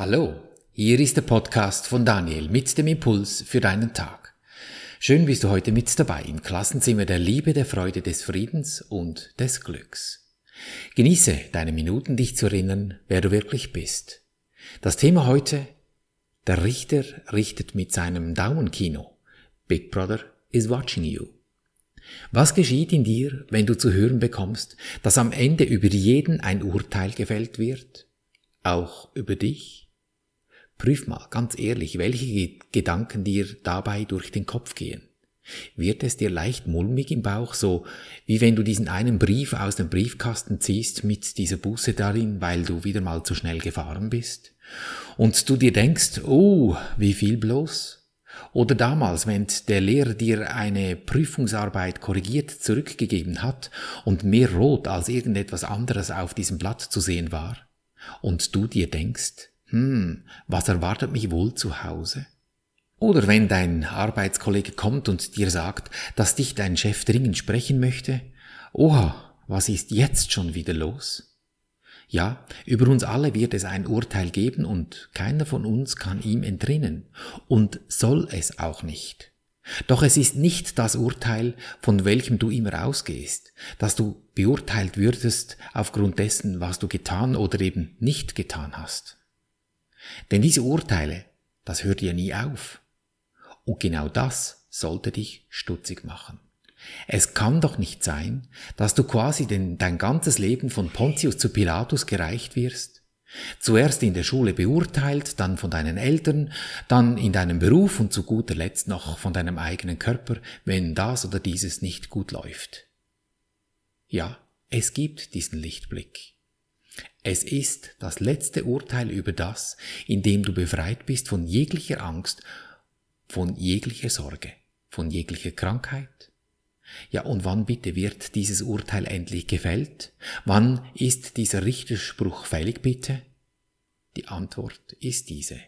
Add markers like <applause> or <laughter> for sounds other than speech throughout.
Hallo, hier ist der Podcast von Daniel mit dem Impuls für deinen Tag. Schön bist du heute mit dabei im Klassenzimmer der Liebe, der Freude, des Friedens und des Glücks. Genieße deine Minuten, dich zu erinnern, wer du wirklich bist. Das Thema heute, der Richter richtet mit seinem Daumenkino. Big Brother is watching you. Was geschieht in dir, wenn du zu hören bekommst, dass am Ende über jeden ein Urteil gefällt wird? Auch über dich? Prüf mal ganz ehrlich, welche Gedanken dir dabei durch den Kopf gehen. Wird es dir leicht mulmig im Bauch, so wie wenn du diesen einen Brief aus dem Briefkasten ziehst mit dieser Buße darin, weil du wieder mal zu schnell gefahren bist? Und du dir denkst, oh, wie viel bloß? Oder damals, wenn der Lehrer dir eine Prüfungsarbeit korrigiert zurückgegeben hat und mehr rot als irgendetwas anderes auf diesem Blatt zu sehen war? Und du dir denkst, hm, was erwartet mich wohl zu Hause? Oder wenn dein Arbeitskollege kommt und dir sagt, dass dich dein Chef dringend sprechen möchte, oha, was ist jetzt schon wieder los? Ja, über uns alle wird es ein Urteil geben und keiner von uns kann ihm entrinnen und soll es auch nicht. Doch es ist nicht das Urteil, von welchem du immer ausgehst, dass du beurteilt würdest aufgrund dessen, was du getan oder eben nicht getan hast. Denn diese Urteile, das hört ja nie auf. Und genau das sollte dich stutzig machen. Es kann doch nicht sein, dass du quasi den, dein ganzes Leben von Pontius zu Pilatus gereicht wirst. Zuerst in der Schule beurteilt, dann von deinen Eltern, dann in deinem Beruf und zu guter Letzt noch von deinem eigenen Körper, wenn das oder dieses nicht gut läuft. Ja, es gibt diesen Lichtblick. Es ist das letzte Urteil über das, in dem du befreit bist von jeglicher Angst, von jeglicher Sorge, von jeglicher Krankheit. Ja, und wann bitte wird dieses Urteil endlich gefällt? Wann ist dieser Richterspruch fällig bitte? Die Antwort ist diese.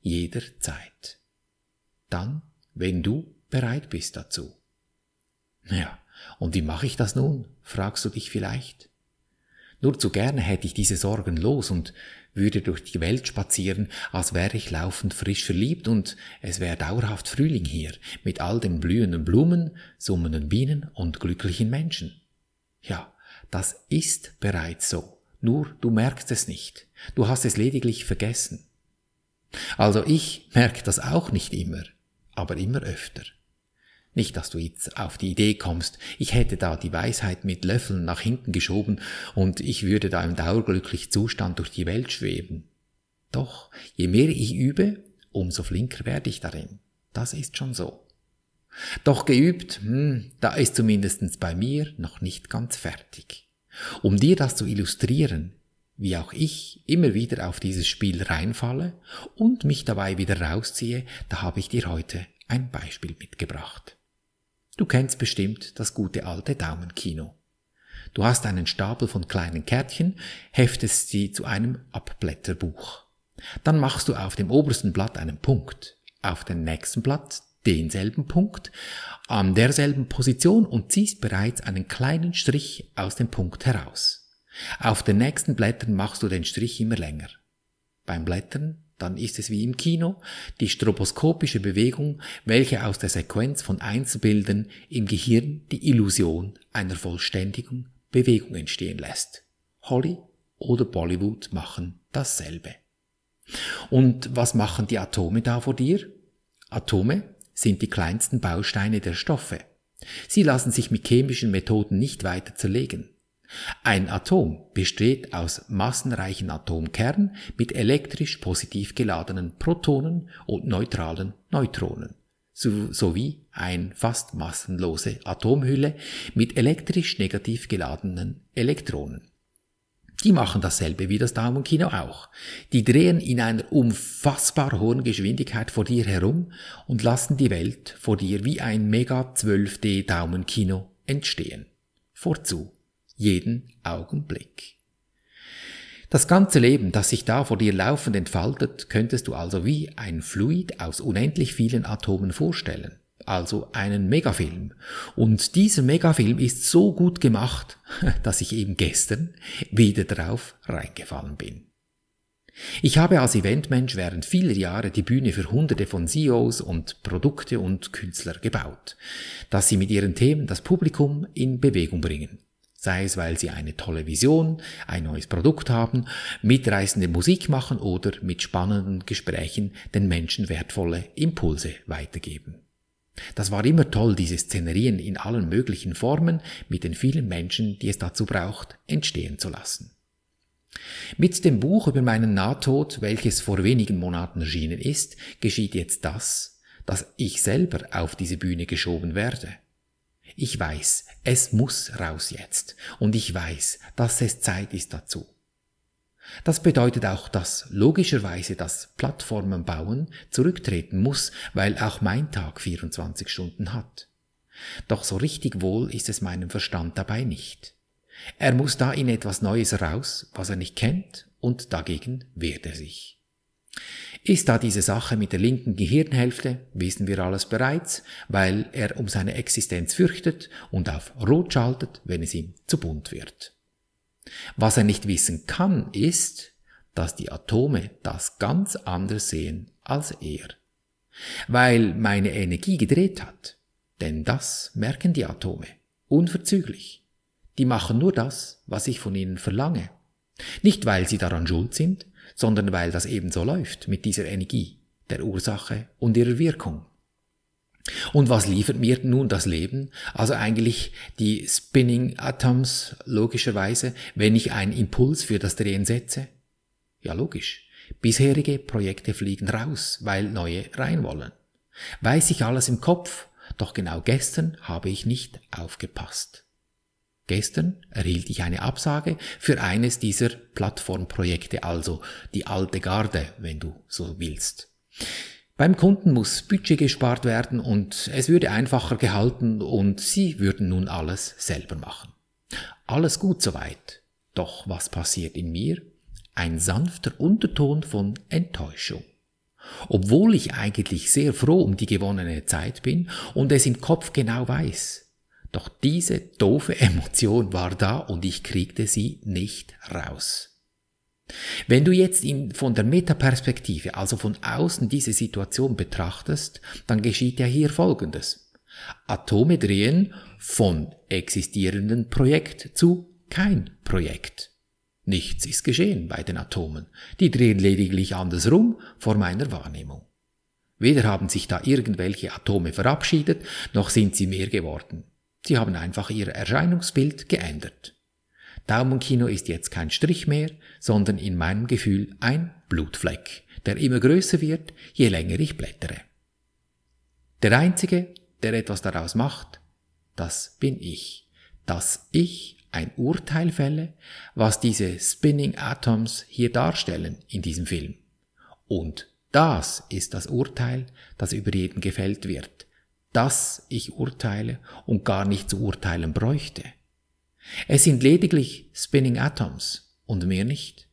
Jederzeit. Dann, wenn du bereit bist dazu. Ja, und wie mache ich das nun? fragst du dich vielleicht. Nur zu gerne hätte ich diese Sorgen los und würde durch die Welt spazieren, als wäre ich laufend frisch verliebt und es wäre dauerhaft Frühling hier, mit all den blühenden Blumen, summenden Bienen und glücklichen Menschen. Ja, das ist bereits so, nur du merkst es nicht, du hast es lediglich vergessen. Also ich merke das auch nicht immer, aber immer öfter. Nicht, dass du jetzt auf die Idee kommst, ich hätte da die Weisheit mit Löffeln nach hinten geschoben und ich würde da im dauerglücklichen Zustand durch die Welt schweben. Doch, je mehr ich übe, umso flinker werde ich darin. Das ist schon so. Doch geübt, hm, da ist zumindestens bei mir noch nicht ganz fertig. Um dir das zu illustrieren, wie auch ich immer wieder auf dieses Spiel reinfalle und mich dabei wieder rausziehe, da habe ich dir heute ein Beispiel mitgebracht. Du kennst bestimmt das gute alte Daumenkino. Du hast einen Stapel von kleinen Kärtchen, heftest sie zu einem Abblätterbuch. Dann machst du auf dem obersten Blatt einen Punkt, auf dem nächsten Blatt denselben Punkt, an derselben Position und ziehst bereits einen kleinen Strich aus dem Punkt heraus. Auf den nächsten Blättern machst du den Strich immer länger. Beim Blättern dann ist es wie im Kino die stroboskopische Bewegung, welche aus der Sequenz von Einzelbildern im Gehirn die Illusion einer vollständigen Bewegung entstehen lässt. Holly oder Bollywood machen dasselbe. Und was machen die Atome da vor dir? Atome sind die kleinsten Bausteine der Stoffe. Sie lassen sich mit chemischen Methoden nicht weiter zerlegen. Ein Atom besteht aus massenreichen Atomkernen mit elektrisch positiv geladenen Protonen und neutralen Neutronen sowie ein fast massenlose Atomhülle mit elektrisch negativ geladenen Elektronen. Die machen dasselbe wie das Daumenkino auch. Die drehen in einer unfassbar hohen Geschwindigkeit vor dir herum und lassen die Welt vor dir wie ein Mega 12D Daumenkino entstehen. Vorzu jeden Augenblick. Das ganze Leben, das sich da vor dir laufend entfaltet, könntest du also wie ein Fluid aus unendlich vielen Atomen vorstellen, also einen Megafilm. Und dieser Megafilm ist so gut gemacht, <laughs> dass ich eben gestern wieder drauf reingefallen bin. Ich habe als Eventmensch während vieler Jahre die Bühne für hunderte von CEOs und Produkte und Künstler gebaut, dass sie mit ihren Themen das Publikum in Bewegung bringen. Sei es, weil sie eine tolle Vision, ein neues Produkt haben, mitreißende Musik machen oder mit spannenden Gesprächen den Menschen wertvolle Impulse weitergeben. Das war immer toll, diese Szenerien in allen möglichen Formen mit den vielen Menschen, die es dazu braucht, entstehen zu lassen. Mit dem Buch über meinen Nahtod, welches vor wenigen Monaten erschienen ist, geschieht jetzt das, dass ich selber auf diese Bühne geschoben werde. Ich weiß, es muss raus jetzt, und ich weiß, dass es Zeit ist dazu. Das bedeutet auch, dass logischerweise das Plattformenbauen zurücktreten muss, weil auch mein Tag 24 Stunden hat. Doch so richtig wohl ist es meinem Verstand dabei nicht. Er muss da in etwas Neues raus, was er nicht kennt, und dagegen wehrt er sich. Ist da diese Sache mit der linken Gehirnhälfte, wissen wir alles bereits, weil er um seine Existenz fürchtet und auf Rot schaltet, wenn es ihm zu bunt wird. Was er nicht wissen kann, ist, dass die Atome das ganz anders sehen als er. Weil meine Energie gedreht hat. Denn das merken die Atome. Unverzüglich. Die machen nur das, was ich von ihnen verlange. Nicht weil sie daran schuld sind, sondern weil das eben so läuft mit dieser Energie, der Ursache und ihrer Wirkung. Und was liefert mir nun das Leben? Also eigentlich die Spinning Atoms, logischerweise, wenn ich einen Impuls für das Drehen setze? Ja, logisch. Bisherige Projekte fliegen raus, weil neue rein wollen. Weiß ich alles im Kopf, doch genau gestern habe ich nicht aufgepasst. Gestern erhielt ich eine Absage für eines dieser Plattformprojekte, also die alte Garde, wenn du so willst. Beim Kunden muss Budget gespart werden und es würde einfacher gehalten und sie würden nun alles selber machen. Alles gut soweit. Doch was passiert in mir? Ein sanfter Unterton von Enttäuschung. Obwohl ich eigentlich sehr froh um die gewonnene Zeit bin und es im Kopf genau weiß, doch diese doofe Emotion war da und ich kriegte sie nicht raus. Wenn du jetzt in, von der Metaperspektive, also von außen diese Situation betrachtest, dann geschieht ja hier Folgendes. Atome drehen von existierenden Projekt zu kein Projekt. Nichts ist geschehen bei den Atomen. Die drehen lediglich andersrum vor meiner Wahrnehmung. Weder haben sich da irgendwelche Atome verabschiedet, noch sind sie mehr geworden. Sie haben einfach ihr Erscheinungsbild geändert. Daumenkino ist jetzt kein Strich mehr, sondern in meinem Gefühl ein Blutfleck, der immer größer wird, je länger ich blättere. Der Einzige, der etwas daraus macht, das bin ich. Dass ich ein Urteil fälle, was diese Spinning Atoms hier darstellen in diesem Film. Und das ist das Urteil, das über jeden gefällt wird dass ich urteile und gar nicht zu urteilen bräuchte. Es sind lediglich Spinning Atoms und mehr nicht.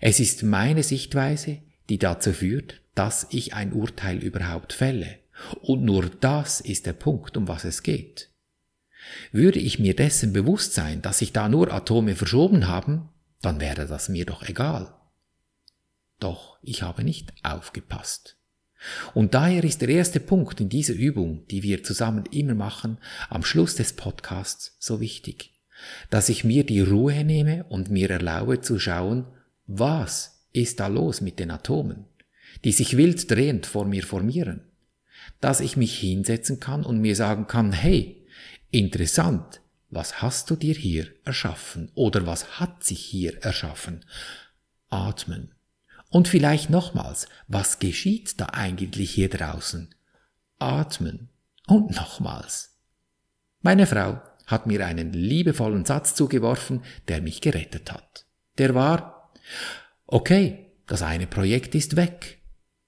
Es ist meine Sichtweise, die dazu führt, dass ich ein Urteil überhaupt fälle. Und nur das ist der Punkt, um was es geht. Würde ich mir dessen bewusst sein, dass sich da nur Atome verschoben haben, dann wäre das mir doch egal. Doch ich habe nicht aufgepasst. Und daher ist der erste Punkt in dieser Übung, die wir zusammen immer machen, am Schluss des Podcasts so wichtig, dass ich mir die Ruhe nehme und mir erlaube zu schauen, was ist da los mit den Atomen, die sich wild drehend vor mir formieren, dass ich mich hinsetzen kann und mir sagen kann, hey, interessant, was hast du dir hier erschaffen oder was hat sich hier erschaffen? Atmen. Und vielleicht nochmals, was geschieht da eigentlich hier draußen? Atmen. Und nochmals. Meine Frau hat mir einen liebevollen Satz zugeworfen, der mich gerettet hat. Der war, okay, das eine Projekt ist weg,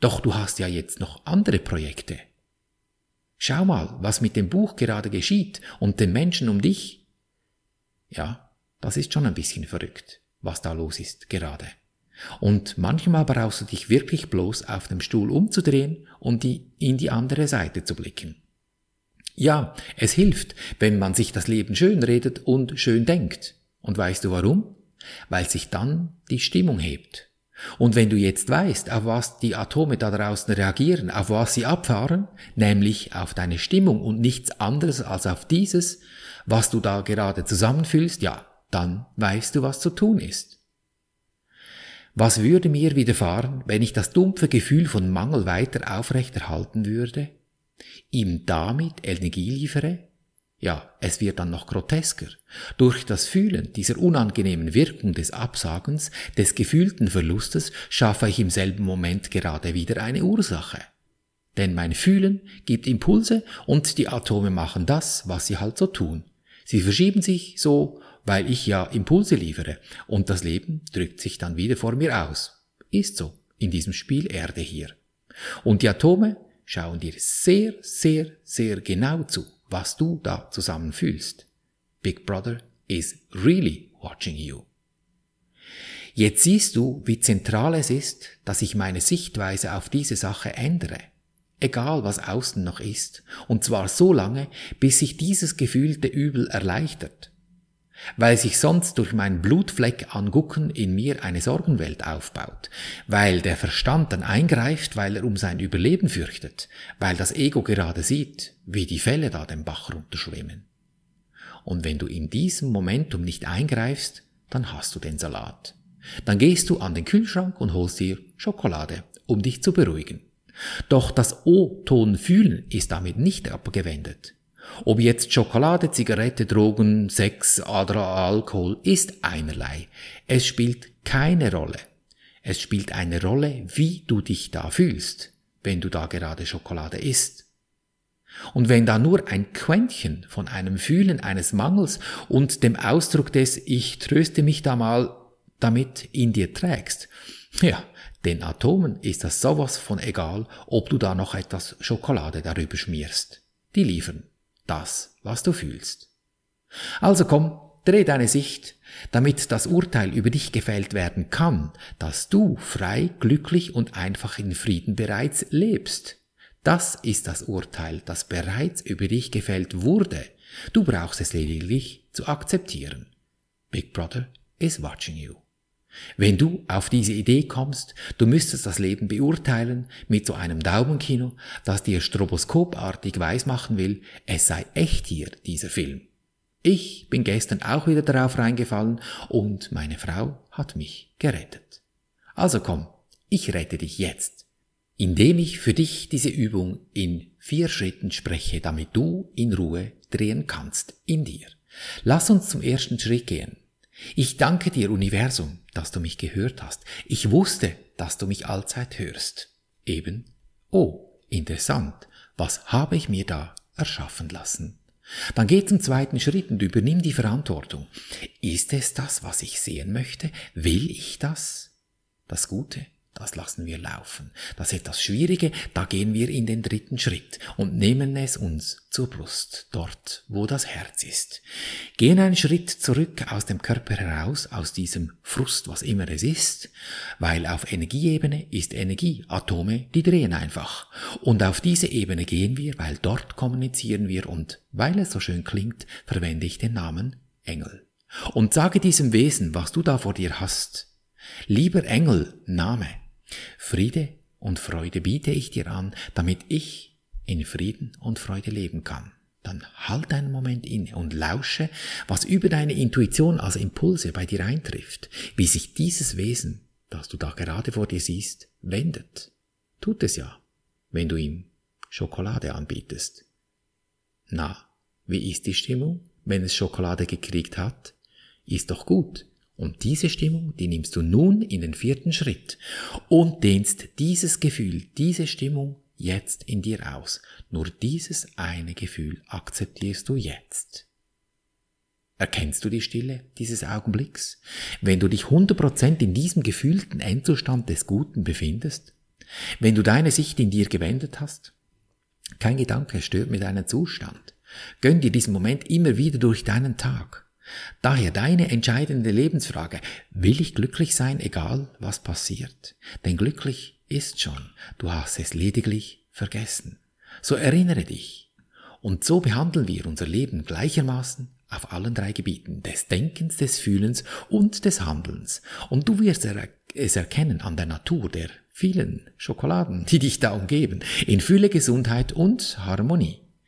doch du hast ja jetzt noch andere Projekte. Schau mal, was mit dem Buch gerade geschieht und den Menschen um dich. Ja, das ist schon ein bisschen verrückt, was da los ist gerade. Und manchmal brauchst du dich wirklich bloß auf dem Stuhl umzudrehen und die, in die andere Seite zu blicken. Ja, es hilft, wenn man sich das Leben schön redet und schön denkt. Und weißt du warum? weil sich dann die Stimmung hebt. Und wenn du jetzt weißt, auf was die Atome da draußen reagieren, auf was sie abfahren, nämlich auf deine Stimmung und nichts anderes als auf dieses, was du da gerade zusammenfühlst, ja, dann weißt du, was zu tun ist. Was würde mir widerfahren, wenn ich das dumpfe Gefühl von Mangel weiter aufrechterhalten würde, ihm damit Energie liefere ja, es wird dann noch grotesker. Durch das Fühlen dieser unangenehmen Wirkung des Absagens, des gefühlten Verlustes, schaffe ich im selben Moment gerade wieder eine Ursache. Denn mein Fühlen gibt Impulse und die Atome machen das, was sie halt so tun. Sie verschieben sich so, weil ich ja Impulse liefere und das Leben drückt sich dann wieder vor mir aus. Ist so in diesem Spiel Erde hier. Und die Atome schauen dir sehr, sehr, sehr genau zu was du da zusammen fühlst. Big Brother is really watching you. Jetzt siehst du, wie zentral es ist, dass ich meine Sichtweise auf diese Sache ändere. Egal was außen noch ist. Und zwar so lange, bis sich dieses gefühlte Übel erleichtert weil sich sonst durch mein Blutfleck angucken in mir eine Sorgenwelt aufbaut, weil der Verstand dann eingreift, weil er um sein Überleben fürchtet, weil das Ego gerade sieht, wie die Fälle da den Bach runterschwimmen. Und wenn du in diesem Momentum nicht eingreifst, dann hast du den Salat. Dann gehst du an den Kühlschrank und holst dir Schokolade, um dich zu beruhigen. Doch das O-Ton fühlen ist damit nicht abgewendet. Ob jetzt Schokolade, Zigarette, Drogen, Sex oder Alkohol ist einerlei. Es spielt keine Rolle. Es spielt eine Rolle, wie du dich da fühlst, wenn du da gerade Schokolade isst. Und wenn da nur ein Quäntchen von einem Fühlen eines Mangels und dem Ausdruck des Ich tröste mich da mal damit in dir trägst, ja, den Atomen ist das sowas von egal, ob du da noch etwas Schokolade darüber schmierst. Die liefern das, was du fühlst. Also komm, dreh deine Sicht, damit das Urteil über dich gefällt werden kann, dass du frei, glücklich und einfach in Frieden bereits lebst. Das ist das Urteil, das bereits über dich gefällt wurde. Du brauchst es lediglich zu akzeptieren. Big Brother is watching you. Wenn du auf diese Idee kommst, du müsstest das Leben beurteilen mit so einem Daumenkino, das dir stroboskopartig weismachen will, es sei echt hier, dieser Film. Ich bin gestern auch wieder darauf reingefallen und meine Frau hat mich gerettet. Also komm, ich rette dich jetzt, indem ich für dich diese Übung in vier Schritten spreche, damit du in Ruhe drehen kannst in dir. Lass uns zum ersten Schritt gehen. Ich danke dir, Universum, dass du mich gehört hast. Ich wusste, dass du mich allzeit hörst. Eben, oh, interessant, was habe ich mir da erschaffen lassen? Dann geh zum zweiten Schritt und übernimm die Verantwortung. Ist es das, was ich sehen möchte? Will ich das? Das Gute das lassen wir laufen. Das etwas Schwierige, da gehen wir in den dritten Schritt und nehmen es uns zur Brust, dort, wo das Herz ist. Gehen einen Schritt zurück aus dem Körper heraus, aus diesem Frust, was immer es ist, weil auf Energieebene ist Energie, Atome, die drehen einfach. Und auf diese Ebene gehen wir, weil dort kommunizieren wir und weil es so schön klingt, verwende ich den Namen Engel. Und sage diesem Wesen, was du da vor dir hast. Lieber Engel, Name, Friede und Freude biete ich dir an, damit ich in Frieden und Freude leben kann. Dann halt einen Moment inne und lausche, was über deine Intuition als Impulse bei dir eintrifft, wie sich dieses Wesen, das du da gerade vor dir siehst, wendet. Tut es ja, wenn du ihm Schokolade anbietest. Na, wie ist die Stimmung, wenn es Schokolade gekriegt hat? Ist doch gut. Und diese Stimmung, die nimmst du nun in den vierten Schritt und dehnst dieses Gefühl, diese Stimmung jetzt in dir aus. Nur dieses eine Gefühl akzeptierst du jetzt. Erkennst du die Stille dieses Augenblicks? Wenn du dich 100% in diesem gefühlten Endzustand des Guten befindest? Wenn du deine Sicht in dir gewendet hast? Kein Gedanke stört mir deinen Zustand. Gönn dir diesen Moment immer wieder durch deinen Tag. Daher deine entscheidende Lebensfrage, will ich glücklich sein, egal was passiert? Denn glücklich ist schon, du hast es lediglich vergessen. So erinnere dich. Und so behandeln wir unser Leben gleichermaßen auf allen drei Gebieten des Denkens, des Fühlens und des Handelns. Und du wirst es erkennen an der Natur der vielen Schokoladen, die dich da umgeben, in Fülle, Gesundheit und Harmonie.